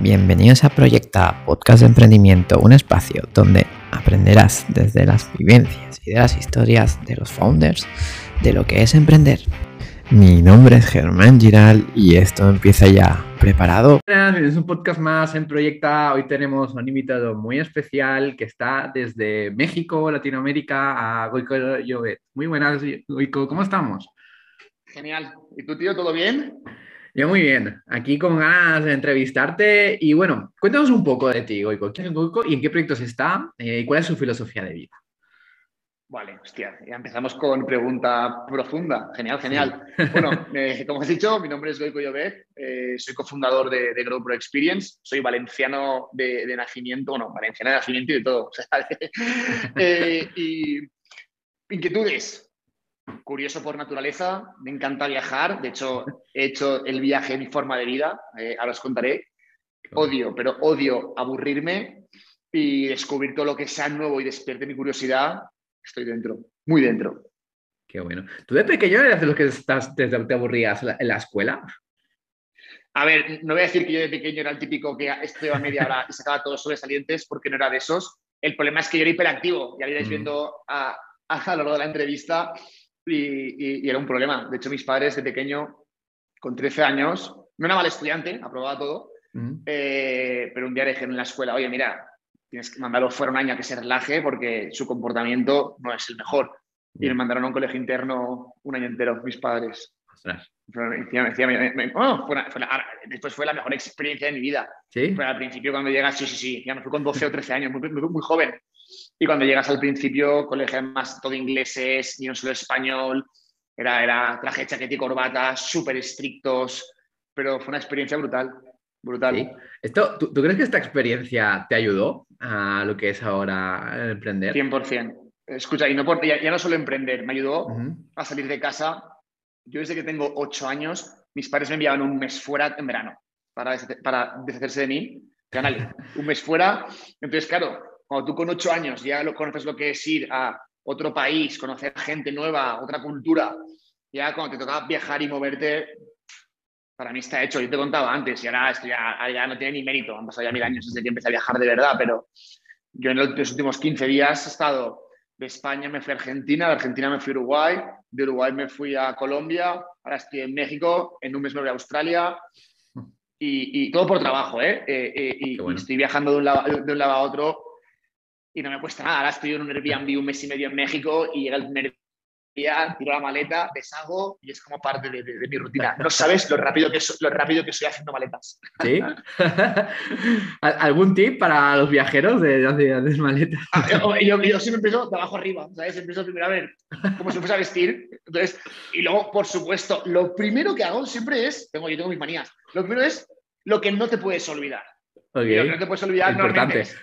Bienvenidos a Proyecta, podcast de emprendimiento, un espacio donde aprenderás desde las vivencias y de las historias de los founders de lo que es emprender. Mi nombre es Germán Giral y esto empieza ya. ¿Preparado? Es un podcast más en Proyecta. Hoy tenemos un invitado muy especial que está desde México, Latinoamérica, a Goico Llobet. Muy buenas, Goico. ¿Cómo estamos? Genial. ¿Y tú, tío, todo bien? Yo muy bien. Aquí con ganas de entrevistarte. Y bueno, cuéntanos un poco de ti, Goico. ¿Quién es Goico y en qué proyectos está? Eh, ¿Y cuál es su filosofía de vida? Vale, hostia, ya empezamos con pregunta profunda. Genial, genial. Bueno, eh, como has dicho, mi nombre es Goico Llobet, eh, soy cofundador de, de Grow Pro Experience, soy valenciano de, nacimiento, bueno, valenciano de nacimiento y de todo. eh, y inquietudes. Curioso por naturaleza, me encanta viajar, de hecho he hecho el viaje en mi forma de vida, eh, ahora os contaré. Odio, pero odio aburrirme y descubrir todo lo que sea nuevo y despierte mi curiosidad estoy dentro, muy dentro. Qué bueno. ¿Tú de pequeño eras de los que estás, te, te aburrías en la escuela? A ver, no voy a decir que yo de pequeño era el típico que estudiaba media hora y sacaba todos sobresalientes porque no era de esos. El problema es que yo era hiperactivo, ya iréis mm. viendo a, a, lo largo de la entrevista, y, y, y, era un problema. De hecho, mis padres de pequeño, con 13 años, no era mal estudiante, aprobaba todo, mm. eh, pero un día dije en la escuela, oye, mira, tienes que mandarlo fuera un año a que se relaje porque su comportamiento no es el mejor. Y me mandaron a un colegio interno un año entero, mis padres. después fue la mejor experiencia de mi vida. ¿Sí? Pero al principio cuando llegas, sí, sí, sí, ya me fui con 12 o 13 años, muy, muy, muy joven. Y cuando llegas al principio, colegio más todo ingleses, ni un solo español, era, era traje, chaqueta y corbata, súper estrictos, pero fue una experiencia brutal. Brutal. ¿Sí? Esto, ¿tú, ¿tú, crees que esta experiencia te ayudó a lo que es ahora emprender? 100%. Escucha, y no por, ya, ya, no solo emprender, me ayudó uh -huh. a salir de casa. Yo desde que tengo ocho años, mis padres me enviaban un mes fuera en verano para, para deshacerse de mí. Canal, un mes fuera. Entonces, claro, cuando tú con ocho años ya lo conoces lo que es ir a otro país, conocer gente nueva, otra cultura, ya cuando te toca viajar y moverte, para mí está hecho. Yo te contaba antes y ahora esto ya, ya, no tiene ni mérito. Han pasado ya mil años desde que empecé a viajar de verdad, pero yo en los últimos 15 días he estado de España, me fui a Argentina, de Argentina me fui a Uruguay, de Uruguay me fui a Colombia, ahora estoy en México, en un mes me voy a Australia y, y todo por trabajo, ¿eh? eh, eh y, bueno. y, estoy viajando de un, lado, de un lado a otro y no me cuesta nada. Ahora estoy en un Airbnb un mes y medio en México y llega el primer día, tiro la maleta, deshago y es como parte de, de, de, mi rutina. No sabes lo rápido que, so, lo rápido que soy haciendo maletas. ¿Sí? ¿Algún tip para los viajeros de hacer maletas? Ah, yo, yo, yo, siempre empiezo de abajo arriba, ¿sabes? Empiezo primero a ver cómo se fuese a vestir. Entonces, y luego, por supuesto, lo primero que hago siempre es, tengo, yo tengo mis manías, lo primero es lo que no te puedes olvidar. Okay. Lo que no te puedes olvidar Importante. Es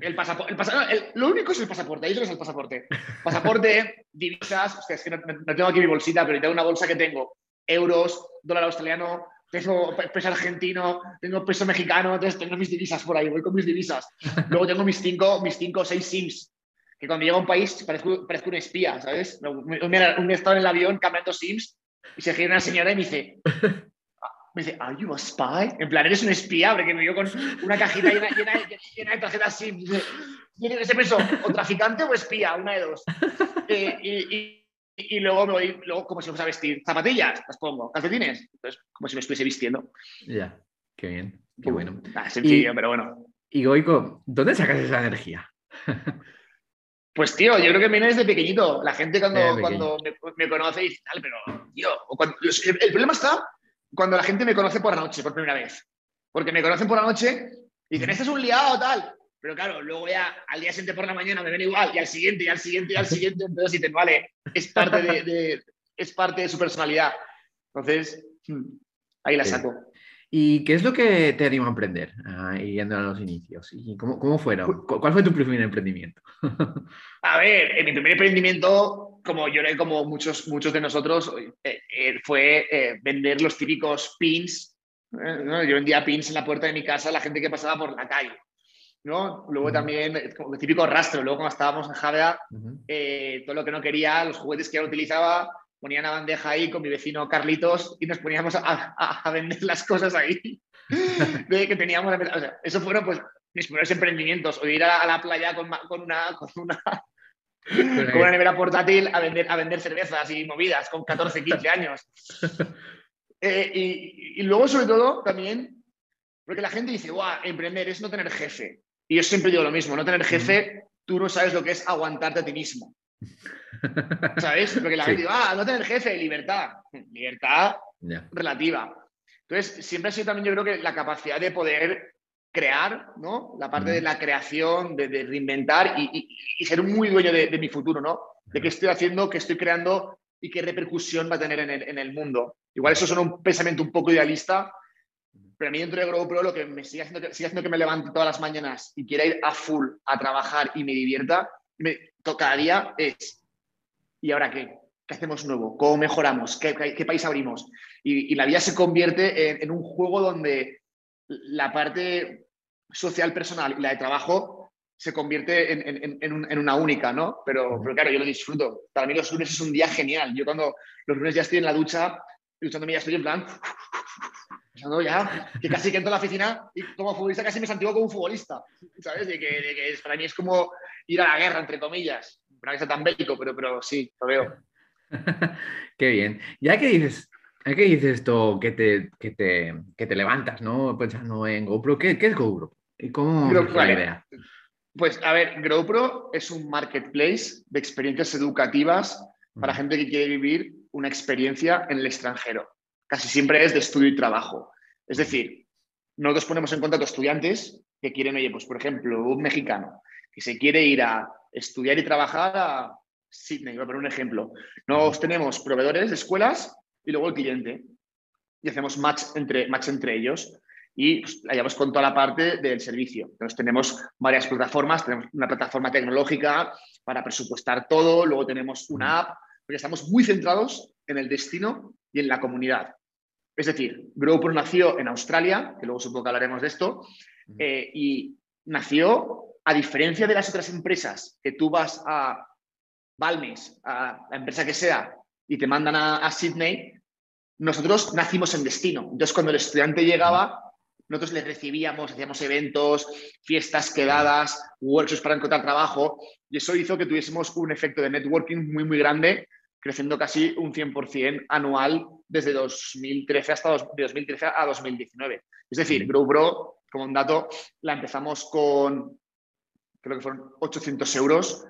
el pasaporte, el pasa, el, lo único es el pasaporte, ahí es el pasaporte. Pasaporte, divisas, hostia, es que no, no, tengo aquí mi bolsita, pero tengo una bolsa que tengo euros, dólar australiano, peso, peso argentino, tengo peso mexicano, entonces tengo mis divisas por ahí, voy con mis divisas. Luego tengo mis cinco, mis cinco o seis SIMs, que cuando llego a un país parezco, parezco un espía, ¿sabes? Un, un estado en el avión cambiando SIMs y se gira una señora y me dice, me dice, ¿Are you a spy? En plan, eres un espía, porque me vio con una cajita llena, llena, llena de tarjetas SIM. Dice, ese peso, o traficante o espía, una de dos. Eh, y, y, y, luego me voy, luego como si fuese a vestir. Zapatillas, las pongo. Calcetines, entonces como si me estuviese vistiendo. Ya, yeah. qué bien, qué bueno. Ah, sencillo, y, pero bueno. Y Goico, ¿dónde sacas esa energía? Pues tío, yo creo que viene desde pequeñito. La gente cuando, eh, cuando me, me, conoce dice, tal, pero tío, cuando, el problema está cuando la gente me conoce por la noche, por primera vez. Porque me conocen por la noche y dicen, este es un liado tal. Pero claro, luego ya al día siguiente por la mañana me ven igual, y al siguiente, y al siguiente, y al siguiente. Entonces dicen, vale, es parte de, de es parte de su personalidad. Entonces, hmm, ahí la saco. ¿Y qué es lo que te anima a emprender, uh, yendo a los inicios? ¿Y cómo, cómo fueron? ¿Cuál fue tu primer emprendimiento? a ver, en mi primer emprendimiento, como yo como muchos, muchos de nosotros, eh, eh, fue eh, vender los típicos pins. ¿no? Yo vendía pins en la puerta de mi casa a la gente que pasaba por la calle. ¿no? Luego uh -huh. también, como el típico rastro, luego cuando estábamos en Javea, uh -huh. todo lo que no quería, los juguetes que ya utilizaba, ponía una bandeja ahí con mi vecino Carlitos y nos poníamos a, a, a vender las cosas ahí. de que teníamos, o sea, eso fueron pues mis primeros emprendimientos, o ir a, la playa con, con una, con una con una nevera portátil a vender, a vender cervezas y movidas con 14, 15 años. Eh, y, y, luego, sobre todo, también, porque la gente dice, guau, emprender es no tener jefe. Y yo siempre digo lo mismo, no tener jefe, tú no sabes lo que es aguantarte a ti mismo. ¿Sabes? Porque la gente dice, ah, no tener jefe, libertad. Libertad relativa. Entonces, siempre ha sido también, yo creo que la capacidad de poder crear, ¿no? La parte de la creación, de, reinventar y, ser muy dueño de, mi futuro, ¿no? De qué estoy haciendo, qué estoy creando y qué repercusión va a tener en el, mundo. Igual eso suena un pensamiento un poco idealista, pero a mí dentro de GrowPro lo que me sigue haciendo, sigue haciendo que me levante todas las mañanas y quiera ir a full a trabajar y me divierta, me, cada día es, ¿y ahora qué? ¿Qué hacemos nuevo? ¿Cómo mejoramos? ¿Qué, país abrimos? Y, la vida se convierte en, un juego donde la parte social personal y la de trabajo se convierte en, una única, ¿no? Pero, pero, claro, yo lo disfruto. Para mí los lunes es un día genial. Yo cuando los lunes ya estoy en la ducha, duchándome ya estoy en plan, pensando ya, que casi que entro a la oficina y como futbolista casi me santiguo como un futbolista, ¿sabes? De que, para mí es como ir a la guerra, entre comillas. Para que sea tan bélico, pero, pero sí, lo veo. Qué bien. Ya que dices, ¿Qué dices esto que te, que te, que te levantas, ¿no? Pensando en GoPro. ¿Qué, qué es GoPro? ¿Y cómo es la idea? Pues a ver, GoPro es un marketplace de experiencias educativas para gente que quiere vivir una experiencia en el extranjero. Casi siempre es de estudio y trabajo. Es decir, nosotros ponemos en contacto estudiantes que quieren, oye, pues por ejemplo, un mexicano que se quiere ir a estudiar y trabajar a Sydney, voy a poner un ejemplo. Nos tenemos proveedores de escuelas y luego el cliente. Y hacemos match entre, match entre ellos y pues, la con toda la parte del servicio. Entonces tenemos varias plataformas, tenemos una plataforma tecnológica para presupuestar todo, luego tenemos una app, porque estamos muy centrados en el destino y en la comunidad. Es decir, GrowPro nació en Australia, que luego supongo que hablaremos de esto, eh, y nació, a diferencia de las otras empresas, que tú vas a Balmes, a la empresa que sea, y te mandan a, a Sydney, nosotros nacimos en destino. Entonces, cuando el estudiante llegaba, nosotros le recibíamos, hacíamos eventos, fiestas quedadas, workshops para encontrar trabajo, y eso hizo que tuviésemos un efecto de networking muy, muy grande, creciendo casi un 100% anual desde 2013 hasta 2013 a 2019. Es decir, GrowBro, como un dato, la empezamos con, creo que fueron 800 euros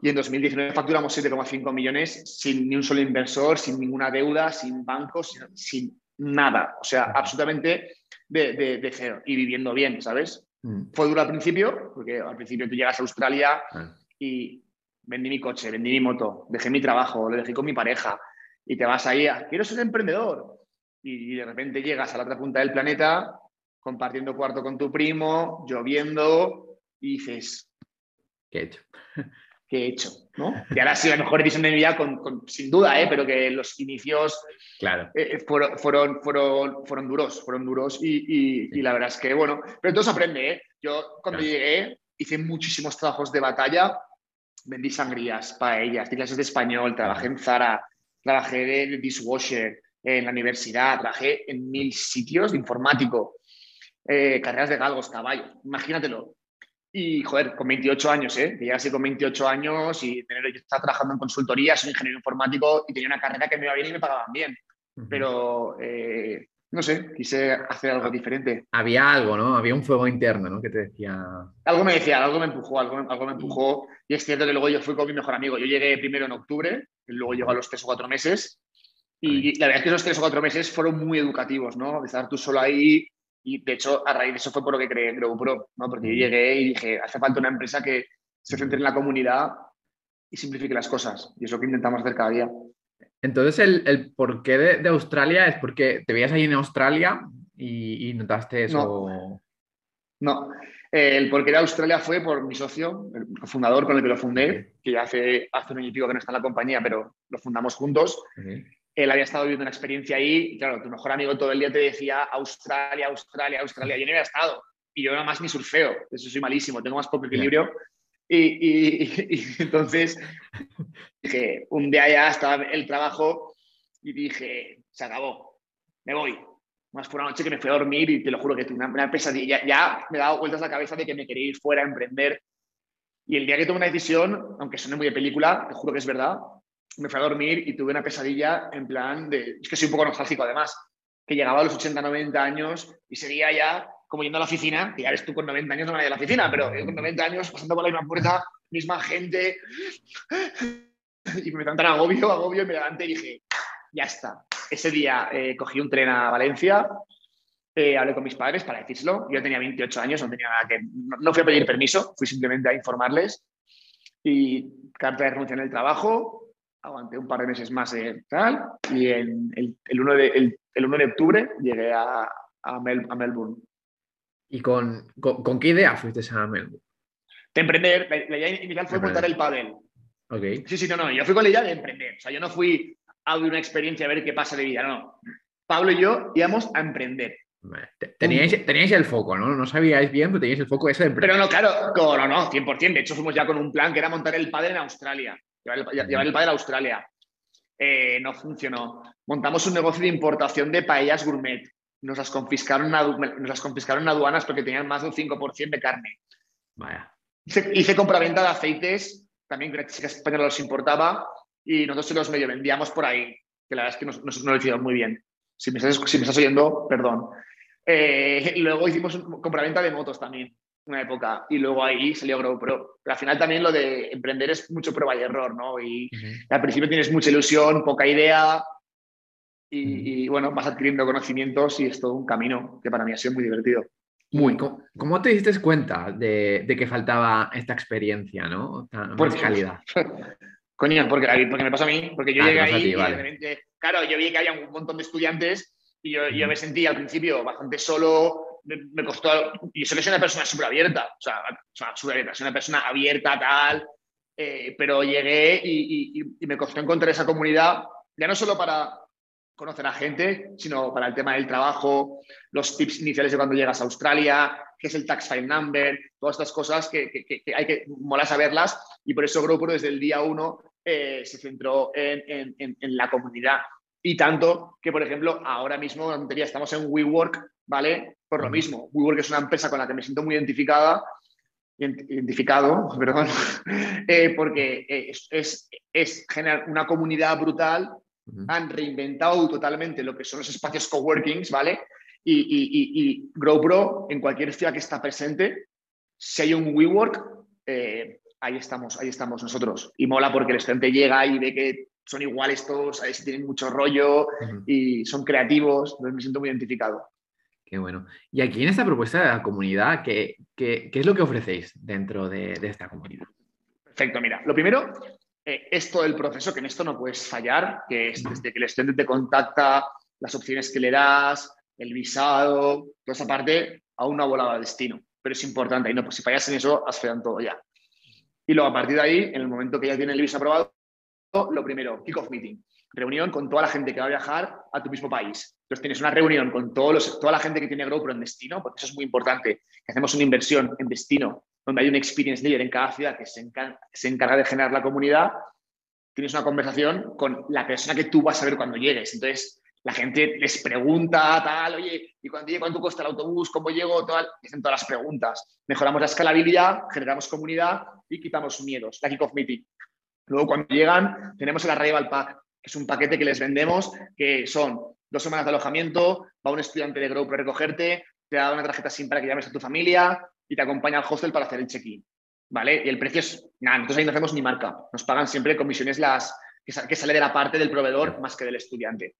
y en 2019 facturamos 7,5 millones sin ni un solo inversor, sin ninguna deuda, sin bancos, sin, nada. O sea, absolutamente de, cero y viviendo bien, ¿sabes? Mm. Fue duro al principio, porque al principio tú llegas a Australia ah. y vendí mi coche, vendí mi moto, dejé mi trabajo, lo dejé con mi pareja y te vas ahí a, quiero ser emprendedor. Y, de repente llegas a la otra punta del planeta compartiendo cuarto con tu primo, lloviendo y dices, ¿qué he hecho? He hecho, ¿no? Y ahora ha sido la mejor edición de mi vida, sin duda, ¿eh? pero que los inicios claro. Eh, eh, fueron, fueron, fueron, duros, fueron duros y, la verdad es que, bueno, pero entonces aprende, ¿eh? Yo cuando llegué hice muchísimos trabajos de batalla, vendí sangrías, paellas, di clases de español, trabajé en Zara, trabajé de dishwasher en la universidad, trabajé en mil sitios de informático, carreras de galgos, caballos, imagínatelo. Y, joder, con 28 años, ¿eh? Que ya así con 28 años y tener, yo estaba trabajando en consultoría, soy ingeniero informático y tenía una carrera que me iba bien y me pagaban bien. Pero, eh, no sé, quise hacer algo diferente. Había algo, ¿no? Había un fuego interno, ¿no? Que te decía... Algo me decía, algo me empujó, algo me, algo me empujó. Y es cierto que luego yo fui con mi mejor amigo. Yo llegué primero en octubre, luego llegó a los tres o cuatro meses. Y la verdad es que esos tres o cuatro meses fueron muy educativos, ¿no? Estar tú solo ahí, y de hecho, a raíz de eso fue por lo que creé GrowPro, ¿no? porque yo llegué y dije, hace falta una empresa que se centre en la comunidad y simplifique las cosas. Y eso que intentamos hacer cada día. Entonces, el, el porqué de, Australia es porque te veías ahí en Australia y, notaste eso. No, no. el porqué de Australia fue por mi socio, el fundador con el que lo fundé, que ya hace, hace un año y pico que no está en la compañía, pero lo fundamos juntos él había estado viviendo una experiencia ahí y claro, tu mejor amigo todo el día te decía Australia, Australia, Australia. Yo no había estado y yo nada más ni surfeo, eso soy malísimo, tengo más poco equilibrio. Y, entonces dije, un día ya estaba el trabajo y dije, se acabó, me voy. más por una noche que me fui a dormir y te lo juro que tuve una, pesadilla. Ya, ya, me he dado vueltas a la cabeza de que me quería ir fuera a emprender. Y el día que tomé una decisión, aunque suene muy de película, te juro que es verdad, me fui a dormir y tuve una pesadilla en plan de. Es que soy un poco nostálgico además, que llegaba a los 80, 90 años y seguía ya como yendo a la oficina, que ya eres tú con 90 años no me a la oficina, pero con 90 años pasando por la misma puerta, misma gente, y me tan agobio, agobio, y me levanté y dije, ya está. Ese día eh, cogí un tren a Valencia, eh, hablé con mis padres para decírselo. Yo tenía 28 años, no tenía nada que. No, fui a pedir permiso, fui simplemente a informarles. Y carta de renuncia en el trabajo, aguanté un par de meses más de tal. Y en el, el, 1 de, el, 1 de octubre llegué a, a, Melbourne. ¿Y con, con, qué idea fuiste a Melbourne? De emprender. La, idea inicial fue montar el pádel. Okay. Sí, sí, no, no. Yo fui con la idea de emprender. O sea, yo no fui a una experiencia a ver qué pasa de vida. No, Pablo y yo íbamos a emprender. Teníais, teníais, el foco, ¿no? No sabíais bien, pero teníais el foco ese de emprender. Pero no, claro, no, no, 100%. De hecho, fuimos ya con un plan que era montar el padre en Australia. Llevar el, padre a Australia. Eh, no funcionó. Montamos un negocio de importación de paellas gourmet. Nos las confiscaron, nos las confiscaron en aduanas porque tenían más de un 5% de carne. Vaya. Hice, hice compraventa de aceites, también que la chica española los importaba y nosotros se los medio vendíamos por ahí, que la verdad es que no, no lo hicimos muy bien. Si me, estás, si me estás oyendo, perdón. Eh, luego hicimos compraventa de motos también, una época, y luego ahí salió GrowPro. Pero al final también lo de emprender es mucho prueba y error, ¿no? Y al principio tienes mucha ilusión, poca idea, y, bueno, vas adquiriendo conocimientos y es todo un camino que para mí ha sido muy divertido. Muy. ¿Cómo, te diste cuenta de, que faltaba esta experiencia, ¿no? Por calidad. Coño, porque, porque me pasó a mí, porque yo ah, llegué ahí y claro, yo vi que había un montón de estudiantes y yo, yo me sentí al principio bastante solo, me, costó, y solo soy una persona súper abierta, o sea, súper abierta, soy una persona abierta, tal, eh, pero llegué y, me costó encontrar esa comunidad, ya no solo para conocer a gente, sino para el tema del trabajo, los tips iniciales de cuando llegas a Australia, qué es el tax file number, todas estas cosas que, que, hay que mola saberlas y por eso GrowPro desde el día uno eh, se centró en, en, en, la comunidad. Y tanto que, por ejemplo, ahora mismo estamos en WeWork, ¿vale? Por lo mismo, WeWork es una empresa con la que me siento muy identificada, identificado, perdón, eh, porque es, es, es generar una comunidad brutal han reinventado totalmente lo que son los espacios coworkings, ¿vale? Y, y, y, GrowPro, en cualquier ciudad que está presente, si hay un WeWork, eh, ahí estamos, ahí estamos nosotros. Y mola porque el estudiante llega y ve que son iguales todos, a si tienen mucho rollo y son creativos, entonces me siento muy identificado. Qué bueno. Y aquí en esta propuesta de la comunidad, ¿qué, qué, qué es lo que ofrecéis dentro de, de, esta comunidad? Perfecto, mira, lo primero eh, es todo el proceso, que en esto no puedes fallar, que es desde que el estudiante te contacta, las opciones que le das, el visado, toda esa parte, aún no ha volado a destino. Pero es importante, y no, pues si fallas en eso, has fallado todo ya. Y luego, a partir de ahí, en el momento que ya tiene el visado aprobado, lo primero, kick-off meeting. Reunión con toda la gente que va a viajar a tu mismo país. Entonces tienes una reunión con todos los, toda la gente que tiene GrowPro en destino, porque eso es muy importante, hacemos una inversión en destino donde hay un experience leader en cada ciudad que se, encarga, de generar la comunidad, tienes una conversación con la persona que tú vas a ver cuando llegues. Entonces, la gente les pregunta, tal, oye, ¿y cuando llego cuánto cuesta el autobús? ¿Cómo llego? Tal, hacen todas las preguntas. Mejoramos la escalabilidad, generamos comunidad y quitamos miedos, la kick-off meeting. Luego, cuando llegan, tenemos el Arrival Pack, que es un paquete que les vendemos, que son dos semanas de alojamiento, va un estudiante de Grow para recogerte, te da una tarjeta SIM para que llames a tu familia, y te acompaña al hostel para hacer el check-in. ¿Vale? Y el precio es, nada, nosotros ahí no hacemos ni marca. Nos pagan siempre comisiones las que, sale de la parte del proveedor más que del estudiante.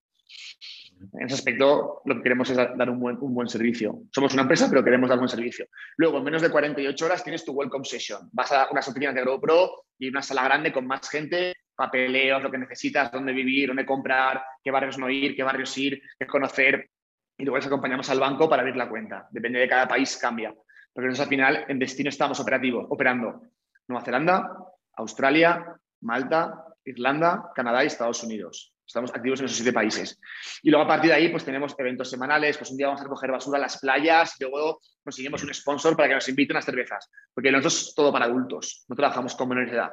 En ese aspecto, lo que queremos es dar un buen, un buen servicio. Somos una empresa, pero queremos dar buen servicio. Luego, en menos de 48 horas tienes tu welcome session. Vas a unas oficinas de GrowPro y una sala grande con más gente, papeleos, lo que necesitas, dónde vivir, dónde comprar, qué barrios no ir, qué barrios ir, qué conocer. Y luego les acompañamos al banco para abrir la cuenta. Depende de cada país, cambia porque nosotros al final en destino estamos operativos, operando Nueva Zelanda, Australia, Malta, Irlanda, Canadá y Estados Unidos. Estamos activos en esos siete países. Y luego a partir de ahí, pues tenemos eventos semanales, pues un día vamos a recoger basura a las playas, y luego conseguimos un sponsor para que nos inviten a las cervezas, porque nosotros es todo para adultos, no trabajamos con menores de edad.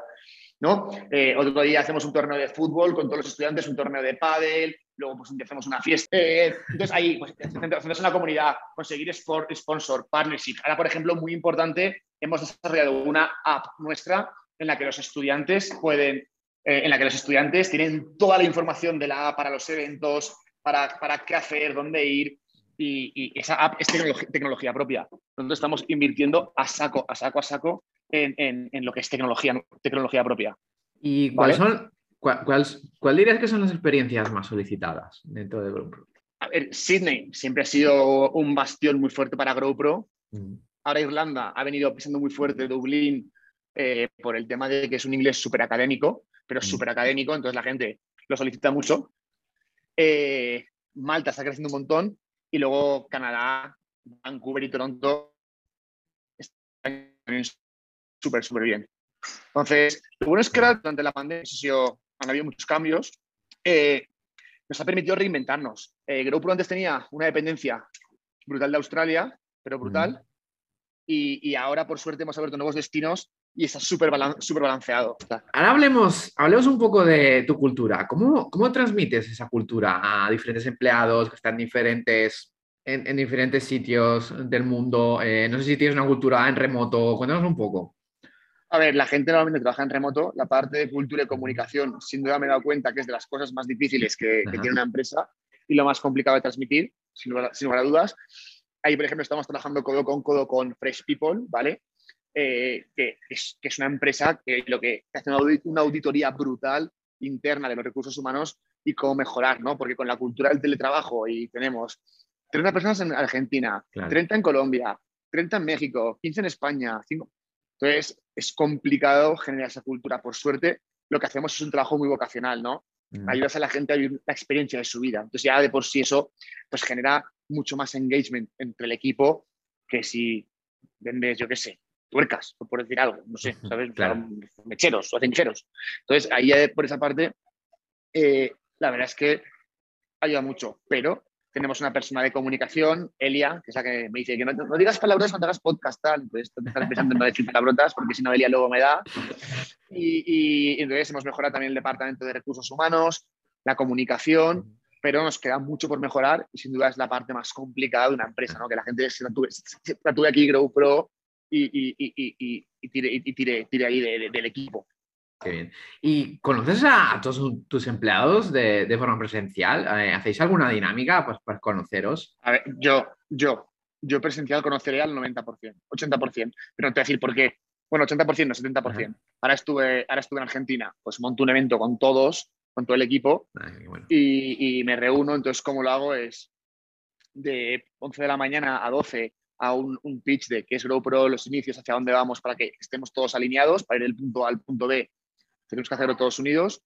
¿No? Eh, otro día hacemos un torneo de fútbol con todos los estudiantes, un torneo de pádel, luego pues hacemos una fiesta. Eh, entonces ahí, pues centrarse en la comunidad, conseguir sponsor, partnership. Ahora, por ejemplo, muy importante, hemos desarrollado una app nuestra en la que los estudiantes pueden, eh, en la que los estudiantes tienen toda la información de la app para los eventos, para, para qué hacer, dónde ir, y, esa app es tecnología, propia. Nosotros estamos invirtiendo a saco, a saco, a saco en, lo que es tecnología, tecnología propia. ¿Y cuáles son, cuál, dirías que son las experiencias más solicitadas dentro de GoPro? A ver, Sydney siempre ha sido un bastión muy fuerte para GoPro. Mm. Ahora Irlanda ha venido pisando muy fuerte Dublín eh, por el tema de que es un inglés súper académico, pero mm. súper académico, entonces la gente lo solicita mucho. Eh, Malta está creciendo un montón y luego Canadá, Vancouver y Toronto están súper, súper bien. Entonces, lo bueno es que durante la pandemia han habido muchos cambios. Eh, nos ha permitido reinventarnos. Eh, GrowPro antes tenía una dependencia brutal de Australia, pero brutal. y, ahora, por suerte, hemos abierto nuevos destinos y está súper balanceado. Ahora hablemos, hablemos un poco de tu cultura. ¿Cómo, ¿Cómo transmites esa cultura a diferentes empleados que están diferentes, en, diferentes sitios del mundo? Eh, no sé si tienes una cultura en remoto. Cuéntanos un poco. A ver, la gente normalmente trabaja en remoto. La parte de cultura y comunicación, sin duda me he dado cuenta que es de las cosas más difíciles que, tiene una empresa y lo más complicado de transmitir, sin lugar, sin lugar a dudas. Ahí, por ejemplo, estamos trabajando codo con codo con Fresh People, ¿vale? Eh, que, es, una empresa que lo que hace una auditoría brutal interna de los recursos humanos y cómo mejorar, ¿no? Porque con la cultura del teletrabajo y tenemos 30 personas en Argentina, 30 en Colombia, 30 en México, 15 en España, 5... Entonces, es complicado generar esa cultura. Por suerte, lo que hacemos es un trabajo muy vocacional, ¿no? Mm. Ayudas a la gente a vivir la experiencia de su vida. Entonces, ya de por sí eso, pues genera mucho más engagement entre el equipo que si vendes, yo qué sé, tuercas, por decir algo, no sé, ¿sabes? Claro. Mecheros o cenicero. Entonces, ahí por esa parte, eh, la verdad es que ayuda mucho, pero tenemos una persona de comunicación, Elia, que es la que me dice que no, digas palabras cuando hagas podcast, tal. Entonces, estás empezando a no decir palabrotas porque si no, Elia luego me da. Y, y, entonces hemos mejorado también el departamento de recursos humanos, la comunicación, pero nos queda mucho por mejorar y sin duda es la parte más complicada de una empresa, ¿no? Que la gente se la tuve, aquí, GrowPro, y, y, y, tire, tire, ahí del equipo. Qué bien. ¿Y conoces a, todos tus empleados de, de forma presencial? Eh, ¿Hacéis alguna dinámica pues, para conoceros? A ver, yo, yo, yo presencial conoceré al 90%, 80%, pero no te voy a decir por qué. Bueno, 80%, no 70%. Ahora estuve, ahora estuve en Argentina, pues monto un evento con todos, con todo el equipo y, y, me reúno. Entonces, ¿cómo lo hago? Es de 11 de la mañana a 12 a un, pitch de qué es GoPro, los inicios, hacia dónde vamos para que estemos todos alineados, para ir del punto A al punto B, tenemos que hacerlo todos unidos.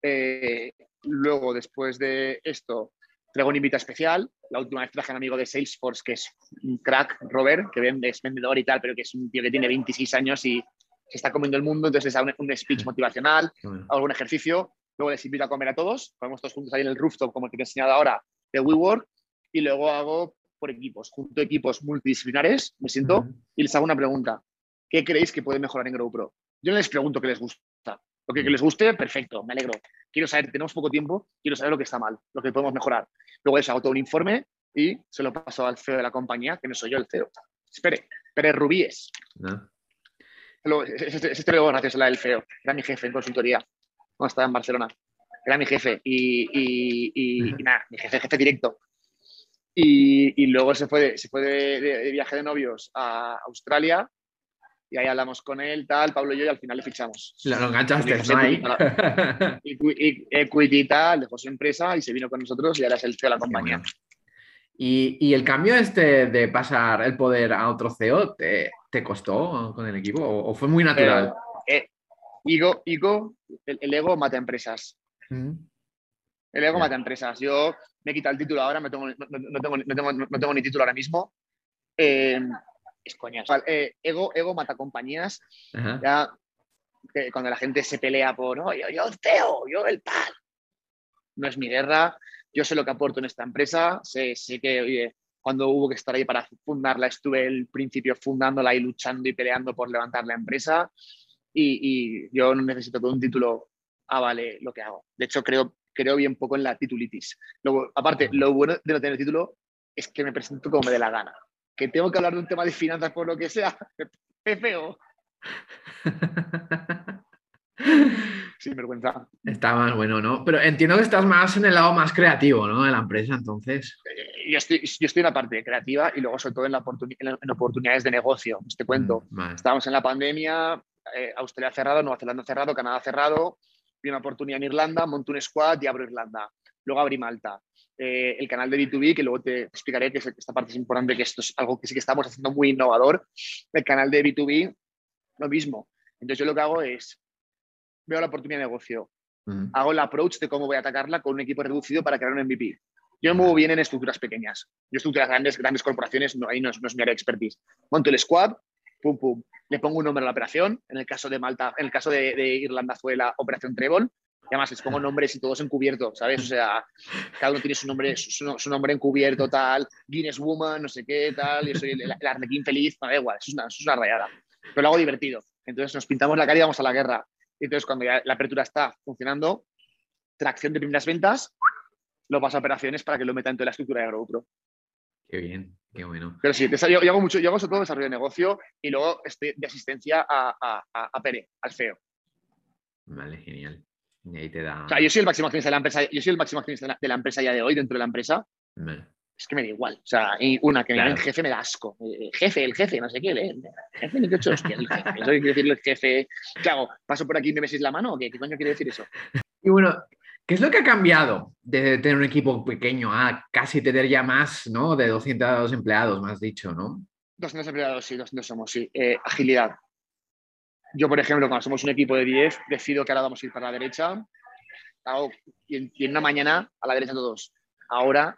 Eh, luego, después de esto, traigo un invitado especial. La última vez traje a un amigo de Salesforce, que es un crack, Robert, que es vendedor y tal, pero que es un tío que tiene 26 años y se está comiendo el mundo, entonces les da un, speech motivacional, algún ejercicio. Luego les invito a comer a todos, comemos todos juntos ahí en el rooftop, como el que te he enseñado ahora, de WeWork, y luego hago por equipos, junto a equipos multidisciplinares, me siento y les hago una pregunta. ¿Qué creéis que puede mejorar en GrowPro? Yo no les pregunto qué les gusta. Lo que, les guste, perfecto, me alegro. Quiero saber, tenemos poco tiempo, quiero saber lo que está mal, lo que podemos mejorar. Luego les hago todo un informe y se lo paso al CEO de la compañía, que no soy yo el CEO. Espere, Pérez Rubíes. ¿No? Este, este luego gracias a la del CEO. Era mi jefe en consultoría cuando estaba en Barcelona. Era mi jefe y, y nada, mi jefe, jefe directo. Y, luego se fue, de, se fue de, viaje de novios a Australia y ahí hablamos con él, tal, Pablo y yo, y al final le fichamos. Lo enganchaste, y, Equity y tal, dejó su empresa y se vino con nosotros y ahora es el CEO de la compañía. ¿Y, el cambio este de pasar el poder a otro CEO, ¿te, te costó con el equipo o, fue muy natural? Eh, ego, el, ego mata empresas. El ego mata empresas. Yo me quita el título ahora, no, tengo, ni título ahora mismo. Eh, es coña. Eh, ego, ego mata compañías. Ya, cuando la gente se pelea por, oh, yo, yo el CEO, yo el tal. No es mi guerra. Yo sé lo que aporto en esta empresa. Sé, sé que, oye, cuando hubo que estar ahí para fundarla, estuve el principio fundándola y luchando y peleando por levantar la empresa. Y, y yo no necesito todo un título avale lo que hago. De hecho, creo creo bien poco en la titulitis. Luego, aparte, lo bueno de no tener título es que me presento como me dé la gana. Que tengo que hablar de un tema de finanzas por lo que sea, es feo. Sin vergüenza. Está más bueno, ¿no? Pero entiendo que estás más en el lado más creativo, ¿no? De la empresa, entonces. Eh, yo, estoy, yo estoy en la parte creativa y luego, sobre todo, en, la en oportunidades de negocio. Pues te cuento. Mm, Estábamos en la pandemia, eh, Australia cerrado, Nueva Zelanda cerrado, Canadá cerrado. Vi una oportunidad en Irlanda, monto un squad y abro Irlanda. Luego abrí Malta. Eh, el canal de B2B, que luego te explicaré que esta parte es importante, que esto es algo que sí que estamos haciendo muy innovador. El canal de B2B, lo mismo. Entonces yo lo que hago es veo la oportunidad de negocio, hago el approach de cómo voy a atacarla con un equipo reducido para crear un MVP. Yo me muevo bien en estructuras pequeñas. Yo estructuras grandes, grandes corporaciones, no, ahí no es, mi área de expertise. Monto el squad, pum, pum. Le pongo un nombre a la operación. En el caso de Malta, en el caso de, Irlanda fue la operación Treble. Y además les pongo nombres y todos encubierto, ¿sabes? O sea, cada uno tiene su nombre, su, nombre encubierto, tal, Guinness Woman, no sé qué, tal, yo soy el, el arlequín feliz, me da igual, eso es, una, eso es una rayada. Pero lo hago divertido. Entonces nos pintamos la cara y vamos a la guerra. Y entonces, cuando ya la apertura está funcionando, tracción de primeras ventas, lo paso a operaciones para que lo meta en toda la estructura de GrowPro. Qué bien, qué bueno. Pero sí, yo, hago mucho, yo hago sobre todo desarrollo de negocio y luego estoy de asistencia a, a, a Pere, al feo. Vale, genial. Y ahí te da. O sea, yo soy el máximo accionista de la empresa, yo soy el máximo accionista de la empresa ya de hoy, dentro de la empresa. Es que me da igual. O sea, y una que el jefe me da asco. El eh, jefe, el jefe, no sé qué, el jefe, ni qué ocho, hostia, el jefe. Eso quiere decirle el jefe. ¿Qué hago? ¿Paso por aquí y me beséis la mano o qué? ¿Qué coño quiere decir eso? Y bueno, ¿qué es lo que ha cambiado de tener un equipo pequeño a casi tener ya más, ¿no? De 200 empleados, más dicho, ¿no? 200 empleados, sí, 200 somos, sí. Eh, agilidad. Yo, por ejemplo, cuando somos un equipo de 10, decido que ahora vamos a ir para la derecha hago, y, en, y en una mañana a la derecha todos. Ahora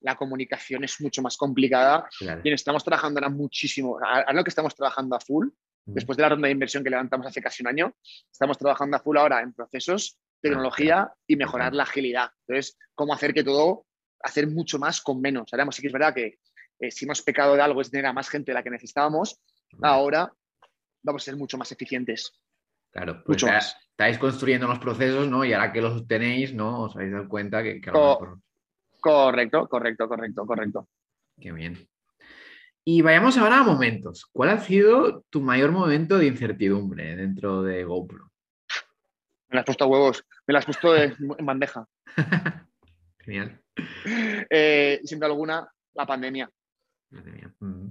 la comunicación es mucho más complicada. Y estamos trabajando ahora muchísimo, ahora lo que estamos trabajando a full, después de la ronda de inversión que levantamos hace casi un año, estamos trabajando a full ahora en procesos, tecnología y mejorar la agilidad. Entonces, cómo hacer que todo, hacer mucho más con menos. Ahora sí que es verdad que eh, si hemos pecado de algo es tener a más gente de la que necesitábamos, ahora vamos a ser mucho más eficientes. Claro, pues mucho más. estáis construyendo los procesos, ¿no? Y ahora que los tenéis, ¿no? Os habéis dado cuenta que, Correcto, correcto, correcto, correcto. Qué bien. Y vayamos ahora a momentos. ¿Cuál ha sido tu mayor momento de incertidumbre dentro de GoPro? Me las has puesto a huevos, me las has puesto en bandeja. Genial. Eh, siempre alguna, la pandemia. Mm.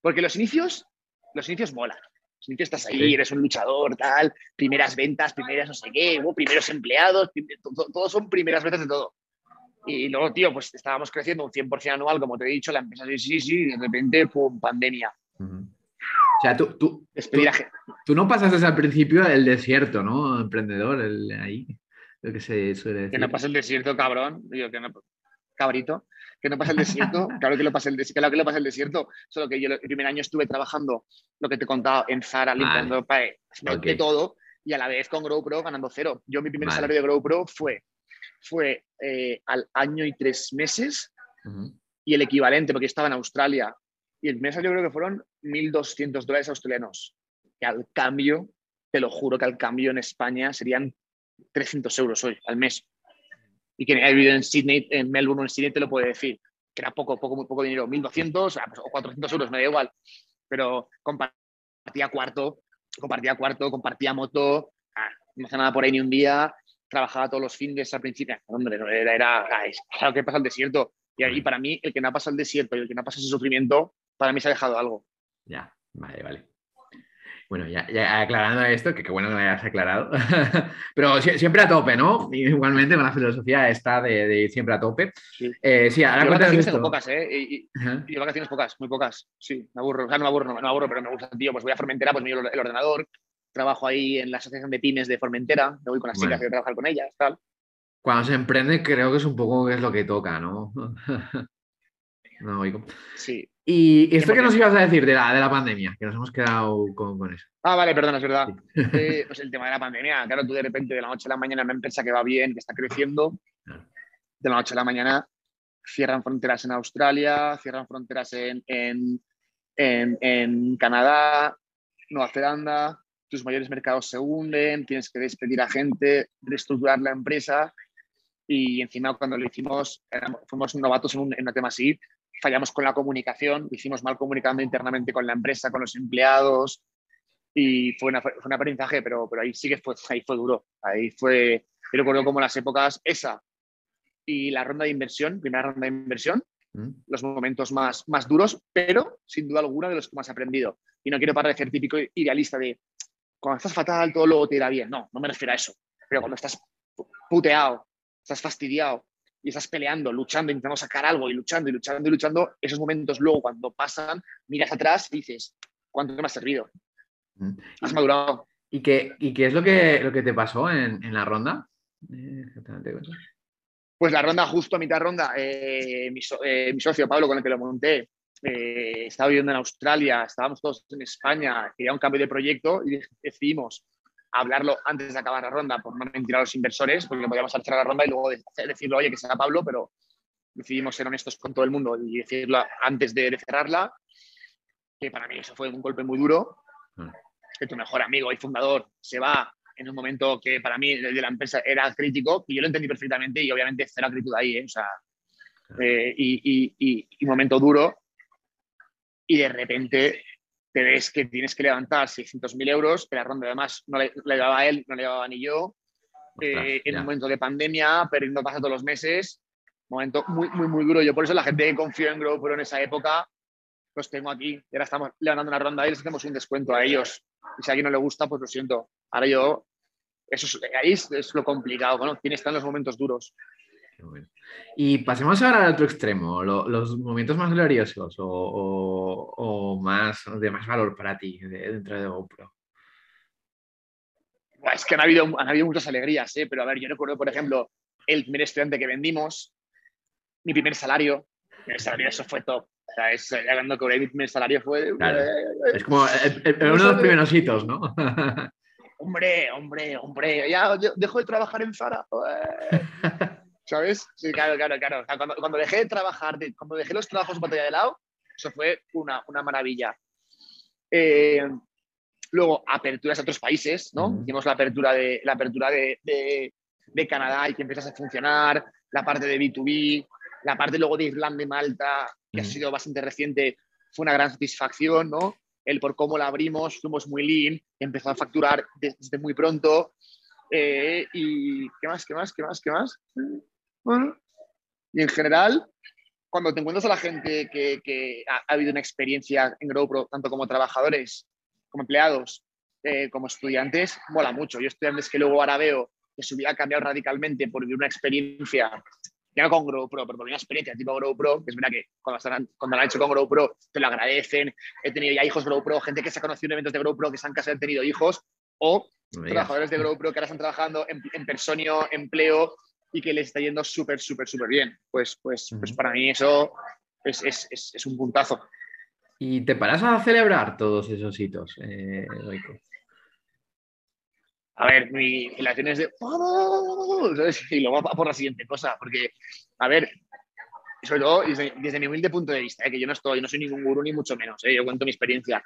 Porque los inicios, los inicios molan. Inicios estás ahí, eres un luchador, tal, primeras ventas, primeras no sé qué, primeros empleados, todos son primeras veces de todo. Y luego, tío, pues estábamos creciendo un 100% anual, como te he dicho, la empresa sí, sí, sí, y de repente, pum, pandemia. O sea, tú, tú, tú, no pasaste al principio el desierto, ¿no? Emprendedor, el, ahí, lo que se suele decir. Que no pasa el desierto, cabrón. Digo, que no, cabrito. Que no pasa el desierto. claro que lo pasa el desierto. Claro que lo pasa el desierto. Solo que yo el primer año estuve trabajando, lo que te he contado, en Zara, limpiando, de todo. Y a la vez con GrowPro ganando cero. Yo mi primer salario de GrowPro fue fue eh, al año y tres meses y el equivalente, porque estaba en Australia, y el mes yo creo que fueron 1.200 dólares australianos, que al cambio, te lo juro que al cambio en España serían 300 euros hoy, al mes. Y quien ha vivido en Sydney, en Melbourne o en Sydney te lo puede decir, que era poco, poco, muy poco dinero, 1.200 ah, pues, o 400 euros, me da igual, pero compartía cuarto, compartía cuarto, compartía moto, ah, no hace nada por ahí ni un día, trabajaba todos los fines al principio. Hombre, era, era, era que pasa el desierto. Y ahí para mí, el que no ha pasado el desierto y el que no ha pasado ese sufrimiento, para mí se ha dejado algo. Ya, vale, vale. Bueno, ya, ya aclarando esto, que qué bueno que me hayas aclarado, pero siempre a tope, ¿no? Igualmente con la filosofía está de, ir siempre a tope. Sí, eh, sí ahora vacaciones tengo pocas, ¿eh? Y, y, vacaciones pocas, muy pocas. Sí, me aburro. O sea, no me aburro, no, me aburro, pero me gusta, tío. Pues voy a Formentera, pues me llevo el ordenador, trabajo ahí en la asociación de pymes de Formentera, me voy con las chicas voy a trabajar con ellas, tal. Cuando se emprende creo que es un poco es lo que toca, ¿no? no oigo. Sí. ¿Y esto qué nos ibas a decir de la, de la pandemia? Que nos hemos quedado con, eso. Ah, vale, perdona, es verdad. Eh, pues el tema de la pandemia, claro, tú de repente de la noche a la mañana una empresa que va bien, que está creciendo, de la noche a la mañana cierran fronteras en Australia, cierran fronteras en, en, en Canadá, Nueva Zelanda, tus mayores mercados se hunden, tienes que despedir a gente, reestructurar la empresa. y encima cuando lo hicimos, fuimos novatos en un, en tema así, fallamos con la comunicación, hicimos mal comunicando internamente con la empresa, con los empleados y fue, una, fue un aprendizaje, pero, pero ahí sí que fue, ahí fue duro. Ahí fue, yo recuerdo como las épocas, esa y la ronda de inversión, primera ronda de inversión, mm. los momentos más, más duros, pero sin duda alguna de los que más he aprendido. Y no quiero parecer típico idealista de cuando estás fatal todo luego te irá bien. No, no me refiero a eso. Pero cuando estás puteado, estás fastidiado y estás peleando, luchando, intentando sacar algo y luchando y luchando y luchando, esos momentos luego cuando pasan, miras atrás y dices, ¿cuánto me ha servido? Has madurado. ¿Y qué, y qué es lo que, lo que te pasó en, en la ronda? Eh, pues la ronda, justo a mitad de ronda, eh, eh, mi, socio Pablo, con el que lo monté, estaba viviendo en Australia, estábamos todos en España, quería un cambio de proyecto y decidimos hablarlo antes de acabar la ronda por no mentir a los inversores, porque podíamos hacer la ronda y luego decirlo, oye, que sea Pablo, pero decidimos ser honestos con todo el mundo y decirlo antes de cerrarla, que para mí eso fue un golpe muy duro. Que tu mejor amigo y fundador se va en un momento que para mí de la empresa era crítico, y yo lo entendí perfectamente y obviamente cero acritud ahí, ¿eh? o sea, eh, y, y, y, momento duro, y de repente te ves que tienes que levantar 600.000 euros, que la ronda además no le, le daba a él, no le daba ni yo, eh, en un momento de pandemia, perdiendo pasa todos los meses, momento muy, muy, muy duro. Yo por eso la gente que confió en GrowPro en esa época, los tengo aquí. Y ahora estamos levantando una ronda y les hacemos un descuento a ellos. Y si a alguien no le gusta, pues lo siento. Ahora yo, eso es, ahí es, lo complicado, ¿no? Tienes están los momentos duros. Y pasemos ahora al otro extremo, los momentos más gloriosos o, más de más valor para ti dentro de GoPro. Es que han habido, han habido muchas alegrías, ¿eh? pero a ver, yo recuerdo, por ejemplo, el primer estudiante que vendimos, mi primer salario, primer salario, eso fue top. O sea, es, cuando cobré mi primer salario fue... Es como uno de los primeros hitos, ¿no? hombre, hombre, hombre, ya dejo de trabajar en Zara. ¿Sabes? Sí, claro, claro, claro. cuando, dejé de trabajar, cuando dejé los trabajos en batalla de lado, eso fue una, una maravilla. Eh, luego, aperturas a otros países, ¿no? Hicimos la apertura, de, la apertura de, de, Canadá y que empiezas a funcionar, la parte de B2B, la parte luego de Irlanda y Malta, que ha sido bastante reciente, fue una gran satisfacción, ¿no? El por cómo la abrimos, fuimos muy lean, empezó a facturar desde muy pronto. Eh, y ¿qué más, qué más, qué más, qué más? Y en general, cuando te encuentras a la gente que, ha, habido una experiencia en GrowPro, tanto como trabajadores, como empleados, eh, como estudiantes, mola mucho. Yo estudiantes que luego ahora veo que su vida ha cambiado radicalmente por vivir una experiencia, ya no con GrowPro, pero por una experiencia tipo GrowPro, que es verdad que cuando, cuando lo han hecho con GrowPro te lo agradecen. He tenido ya hijos GrowPro, gente que se ha conocido en eventos de GrowPro que se han casado y han tenido hijos, o trabajadores de GrowPro que ahora están trabajando en, en personio, empleo, y que le está yendo súper, súper, súper bien. Pues, pues, pues para mí eso es, es, es, un puntazo. ¿Y te paras a celebrar todos esos hitos, eh, A ver, mi relación es de... Y luego va por la siguiente cosa, porque, a ver, sobre todo desde, mi humilde punto de vista, eh, que yo no estoy, no soy ningún gurú ni mucho menos, eh, yo cuento mi experiencia.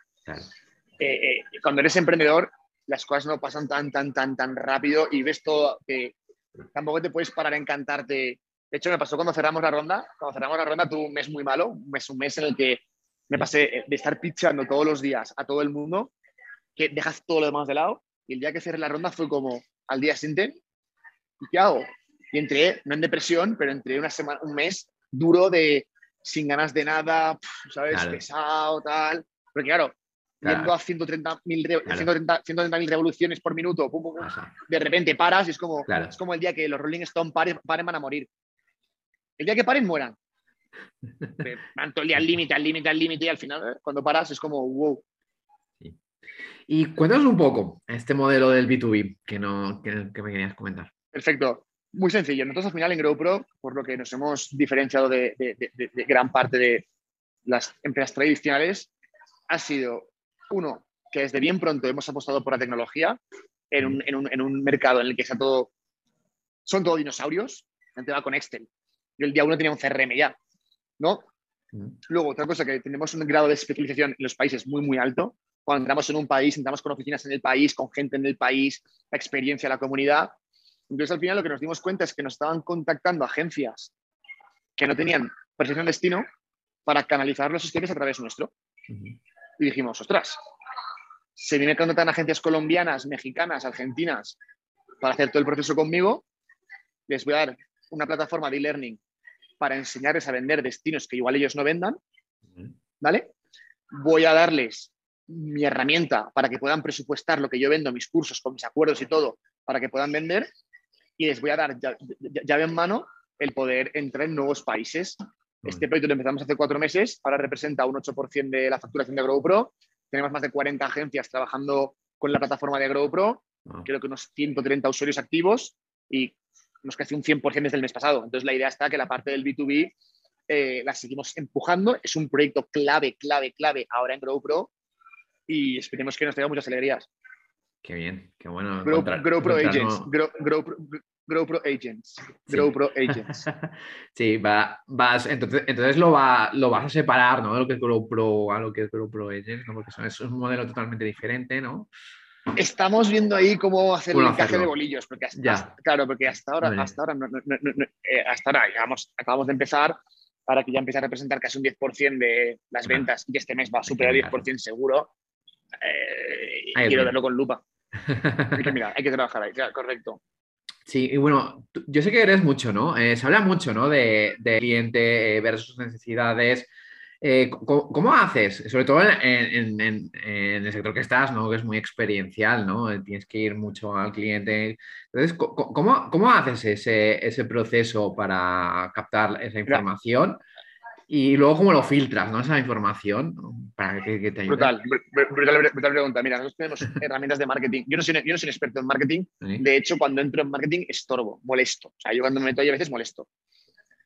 Eh, cuando eres emprendedor, las cosas no pasan tan, tan, tan, tan rápido y ves todo que tampoco te puedes parar a encantarte. De hecho, me pasó cuando cerramos la ronda. Cuando cerramos la ronda tuve un mes muy malo, un mes, un mes en el que me pasé de estar pitchando todos los días a todo el mundo, que dejas todo lo demás de lado. Y el día que cerré la ronda fue como al día siguiente, ¿y qué hago? Y entré, no en depresión, pero entré una semana, un mes duro de sin ganas de nada, ¿sabes? Pesado, tal. Porque claro, yendo a 130.000 revoluciones por minuto, de repente paras y es como, es como el día que los Rolling Stones paren, paren, van a morir. El día que paren, mueran. Van todo el día al límite, al límite, al límite y al final, ¿eh? cuando paras, es como, wow. Y cuéntanos un poco este modelo del B2B que, no, que, me querías comentar. Perfecto. Muy sencillo. Nosotros al final en GrowPro, por lo que nos hemos diferenciado de, de gran parte de las empresas tradicionales, ha sido uno, que desde bien pronto hemos apostado por la tecnología en un, en un, en un mercado en el que está todo, son todos dinosaurios. La gente va con Excel. Yo el día uno tenía un CRM ya, ¿no? Luego, otra cosa, que tenemos un grado de especialización en los países muy, muy alto. Cuando entramos en un país, entramos con oficinas en el país, con gente en el país, la experiencia, la comunidad. Entonces, al final lo que nos dimos cuenta es que nos estaban contactando agencias que no tenían percepción destino para canalizar los sistemas a través nuestro. Y dijimos, ostras, se viene contratan agencias colombianas, mexicanas, argentinas para hacer todo el proceso conmigo. Les voy a dar una plataforma de e-learning para enseñarles a vender destinos que igual ellos no vendan. ¿Vale? Voy a darles mi herramienta para que puedan presupuestar lo que yo vendo, mis cursos, con mis acuerdos y todo, para que puedan vender. Y les voy a dar llave en mano el poder entrar en nuevos países. Este proyecto lo empezamos hace cuatro meses, ahora representa un 8% de la facturación de GrowPro. Tenemos más de 40 agencias trabajando con la plataforma de GrowPro, creo que unos 130 usuarios activos y nos crece un 100% desde el mes pasado. Entonces la idea está que la parte del B2B eh, la seguimos empujando. Es un proyecto clave, clave, clave ahora en GrowPro y esperemos que nos traiga muchas alegrías. Qué bien, qué bueno. GrowPro Agents. GrowPro Agents. GrowPro Agents. sí, va, vas, entonces, entonces lo, va, lo vas a separar, ¿no? De lo que es GrowPro a lo que es GrowPro Agents, ¿no? Porque es un modelo totalmente diferente, ¿no? Estamos viendo ahí cómo hacer el encaje de bolillos, porque hasta, claro, porque hasta ahora, hasta ahora, eh, hasta ahora acabamos de empezar, para que ya empiece a representar casi un 10% de las ventas y este mes va a superar el 10% seguro, eh, quiero verlo con lupa. hay que, mira, hay que trabajar ahí, correcto. Sí, y bueno, yo sé que eres mucho, ¿no? Eh, se habla mucho, ¿no? De, de cliente, ver sus necesidades. Eh, ¿cómo, haces? Sobre todo en, el sector que estás, ¿no? Que es muy experiencial, ¿no? Tienes que ir mucho al cliente. Entonces, ¿cómo, haces ese, ese, proceso para captar esa información? Y luego, ¿cómo lo filtras, ¿no? Esa información para que, te ayude. Brutal, brutal, brutal, pregunta. Mira, nosotros tenemos herramientas de marketing. Yo no soy, yo no soy experto en marketing. De hecho, cuando entro en marketing, estorbo, molesto. O sea, yo cuando me meto ahí a veces molesto.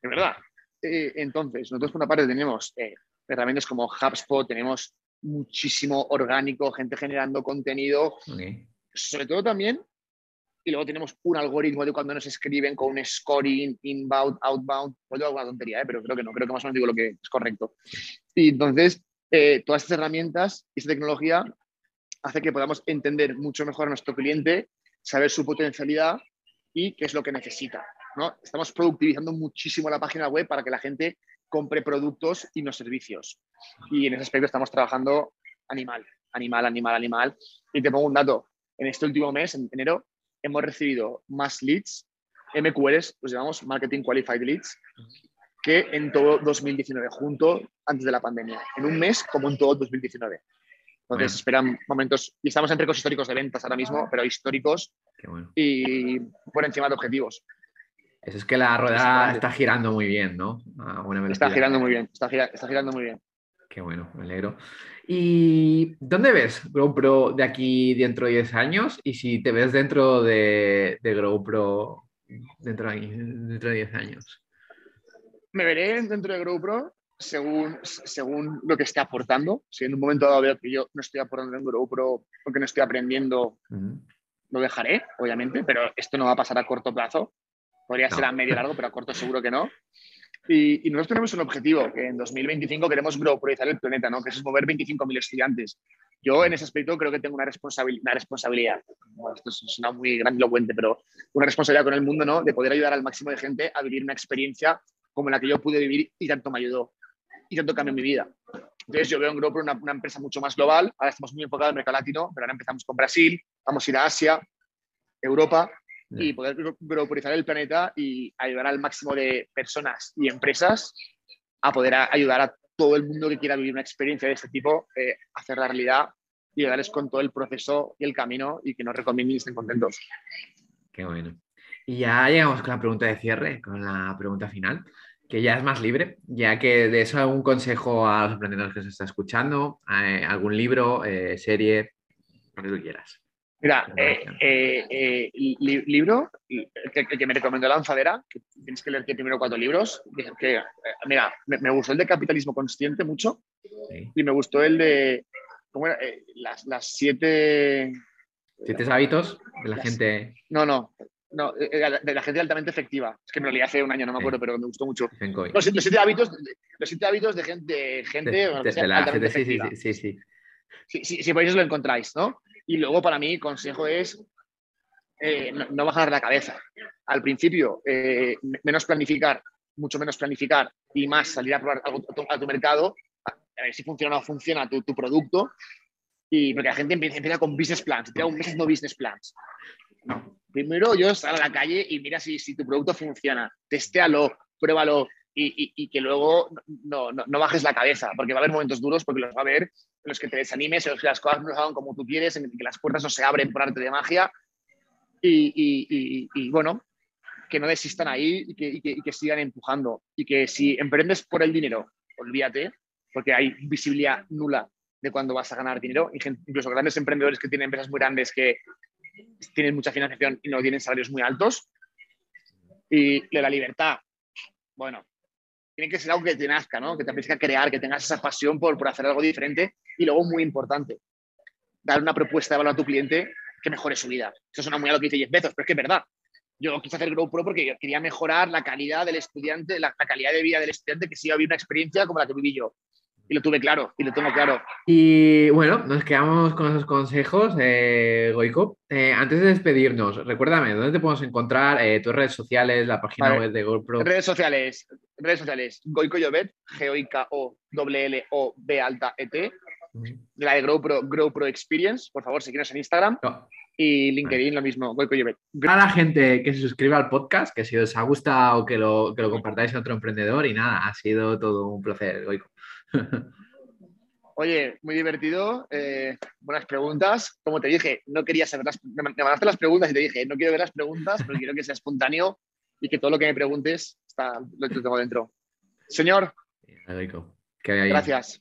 Es verdad. Eh, entonces, nosotros por una parte tenemos eh, herramientas como HubSpot, tenemos muchísimo orgánico, gente generando contenido. Sobre todo también y luego tenemos un algoritmo de cuando nos escriben con un scoring, inbound, outbound. Pues alguna tontería, ¿eh? pero creo que no, creo que más o menos digo lo que es correcto. Y entonces, eh, todas estas herramientas y esta tecnología hace que podamos entender mucho mejor a nuestro cliente, saber su potencialidad y qué es lo que necesita. ¿no? Estamos productivizando muchísimo la página web para que la gente compre productos y no servicios. Y en ese aspecto estamos trabajando animal, animal, animal, animal. Y te pongo un dato. En este último mes, en enero, hemos recibido más leads, MQLs, los llamamos Marketing Qualified Leads, que en todo 2019, junto antes de la pandemia, en un mes como en todo 2019. Entonces esperan momentos, y estamos en récords históricos de ventas ahora mismo, pero históricos y por encima de objetivos. Eso es que la rueda está girando muy bien, ¿no? está girando muy bien, está girando muy bien. Qué bueno, me alegro. ¿Y dónde ves GoPro de aquí dentro de 10 años? Y si te ves dentro de, de GoPro dentro de, dentro de 10 años. Me veré dentro de GoPro según, según lo que esté aportando. Si en un momento dado veo que yo no estoy aportando en GoPro porque no estoy aprendiendo, lo dejaré, obviamente, pero esto no va a pasar a corto plazo. Podría ser a medio largo, pero a corto seguro que no. Y, nosotros tenemos un objetivo, que en 2025 queremos globalizar el planeta, ¿no? que es mover 25.000 estudiantes. Yo en ese aspecto creo que tengo una, una responsabilidad, esto suena muy grandilocuente, pero una responsabilidad con el mundo, ¿no? de poder ayudar al máximo de gente a vivir una experiencia como la que yo pude vivir y tanto me ayudó y tanto cambió mi vida. Entonces yo veo en GrowPro una, una empresa mucho más global, ahora estamos muy enfocados en el mercado latino, pero ahora empezamos con Brasil, vamos a ir a Asia, Europa, y poder globalizar el planeta y ayudar al máximo de personas y empresas a poder ayudar a todo el mundo que quiera vivir una experiencia de este tipo, eh, hacer la realidad y ayudarles con todo el proceso y el camino y que nos recomienden y estén contentos. Qué bueno. Y ya llegamos con la pregunta de cierre, con la pregunta final, que ya es más libre, ya que de eso algún consejo a los emprendedores que se está escuchando, eh, algún libro, eh, serie, lo que tú quieras. Mira, eh, eh, eh libro que, que, me recomendó Lanzadera, que tienes que leerte primero cuatro libros. Que, eh, mira, me, gustó el de Capitalismo Consciente mucho y me gustó el de ¿cómo era? las, las, siete... ¿Siete hábitos de la gente? No, no, no, de la gente altamente efectiva. Es que me lo leí hace un año, no me acuerdo, pero me gustó mucho. Los, siete hábitos, los siete hábitos de gente, de gente, de, la gente sí, sí, sí, sí. Si, si, si, podéis lo encontráis, ¿no? Y luego para mí, consejo es eh, no, bajar la cabeza. Al principio, eh, menos planificar, mucho menos planificar y más salir a probar a tu, mercado, a, ver si funciona o no funciona tu, producto. Y porque la gente empieza, con business plans, tiene un mes no business plans. Primero yo sal a la calle y mira si, si tu producto funciona, testéalo, pruébalo, y, que luego no, no, bajes la cabeza, porque va a haber momentos duros, porque los va a haber en los que te desanimes, en los que las cosas no se hagan como tú quieres, en que las puertas no se abren por arte de magia, y, bueno, que no desistan ahí y que, sigan empujando. Y que si emprendes por el dinero, olvídate, porque hay visibilidad nula de cuándo vas a ganar dinero. Incluso grandes emprendedores que tienen empresas muy grandes que tienen mucha financiación y no tienen salarios muy altos. Y la libertad, bueno, tiene que ser algo que te nazca, ¿no? que te apetezca crear, que tengas esa pasión por, por hacer algo diferente. Y luego, muy importante, dar una propuesta de valor a tu cliente que mejore su vida. Eso suena muy a lo que dice Jeff Bezos, pero es que es verdad. Yo quise hacer GrowPro porque quería mejorar la calidad del estudiante, la, calidad de vida del estudiante que siga viviendo una experiencia como la que viví yo. Y lo tuve claro, y lo tengo claro. Y bueno, nos quedamos con esos consejos, eh, Goico. Eh, antes de despedirnos, recuérdame, ¿dónde te podemos encontrar? Eh, tus redes sociales, la página web de GoPro. Redes sociales, redes sociales, Goico Llobet, G-O-I-K-O-L-L-O-B alta E-T la de GoPro, GoPro Experience, por favor, seguirnos en Instagram. Y LinkedIn lo mismo, A la gente que se suscriba al podcast, que si os ha gustado que lo, que lo compartáis a otro emprendedor y nada, ha sido todo un placer, Goico. Oye, muy divertido, eh, buenas preguntas. Como te dije, no quería saber las... Me mandaste las preguntas y te dije, no quiero ver las preguntas, pero quiero que sea espontáneo y que todo lo que me preguntes está, lo tengo dentro. Señor, Gracias.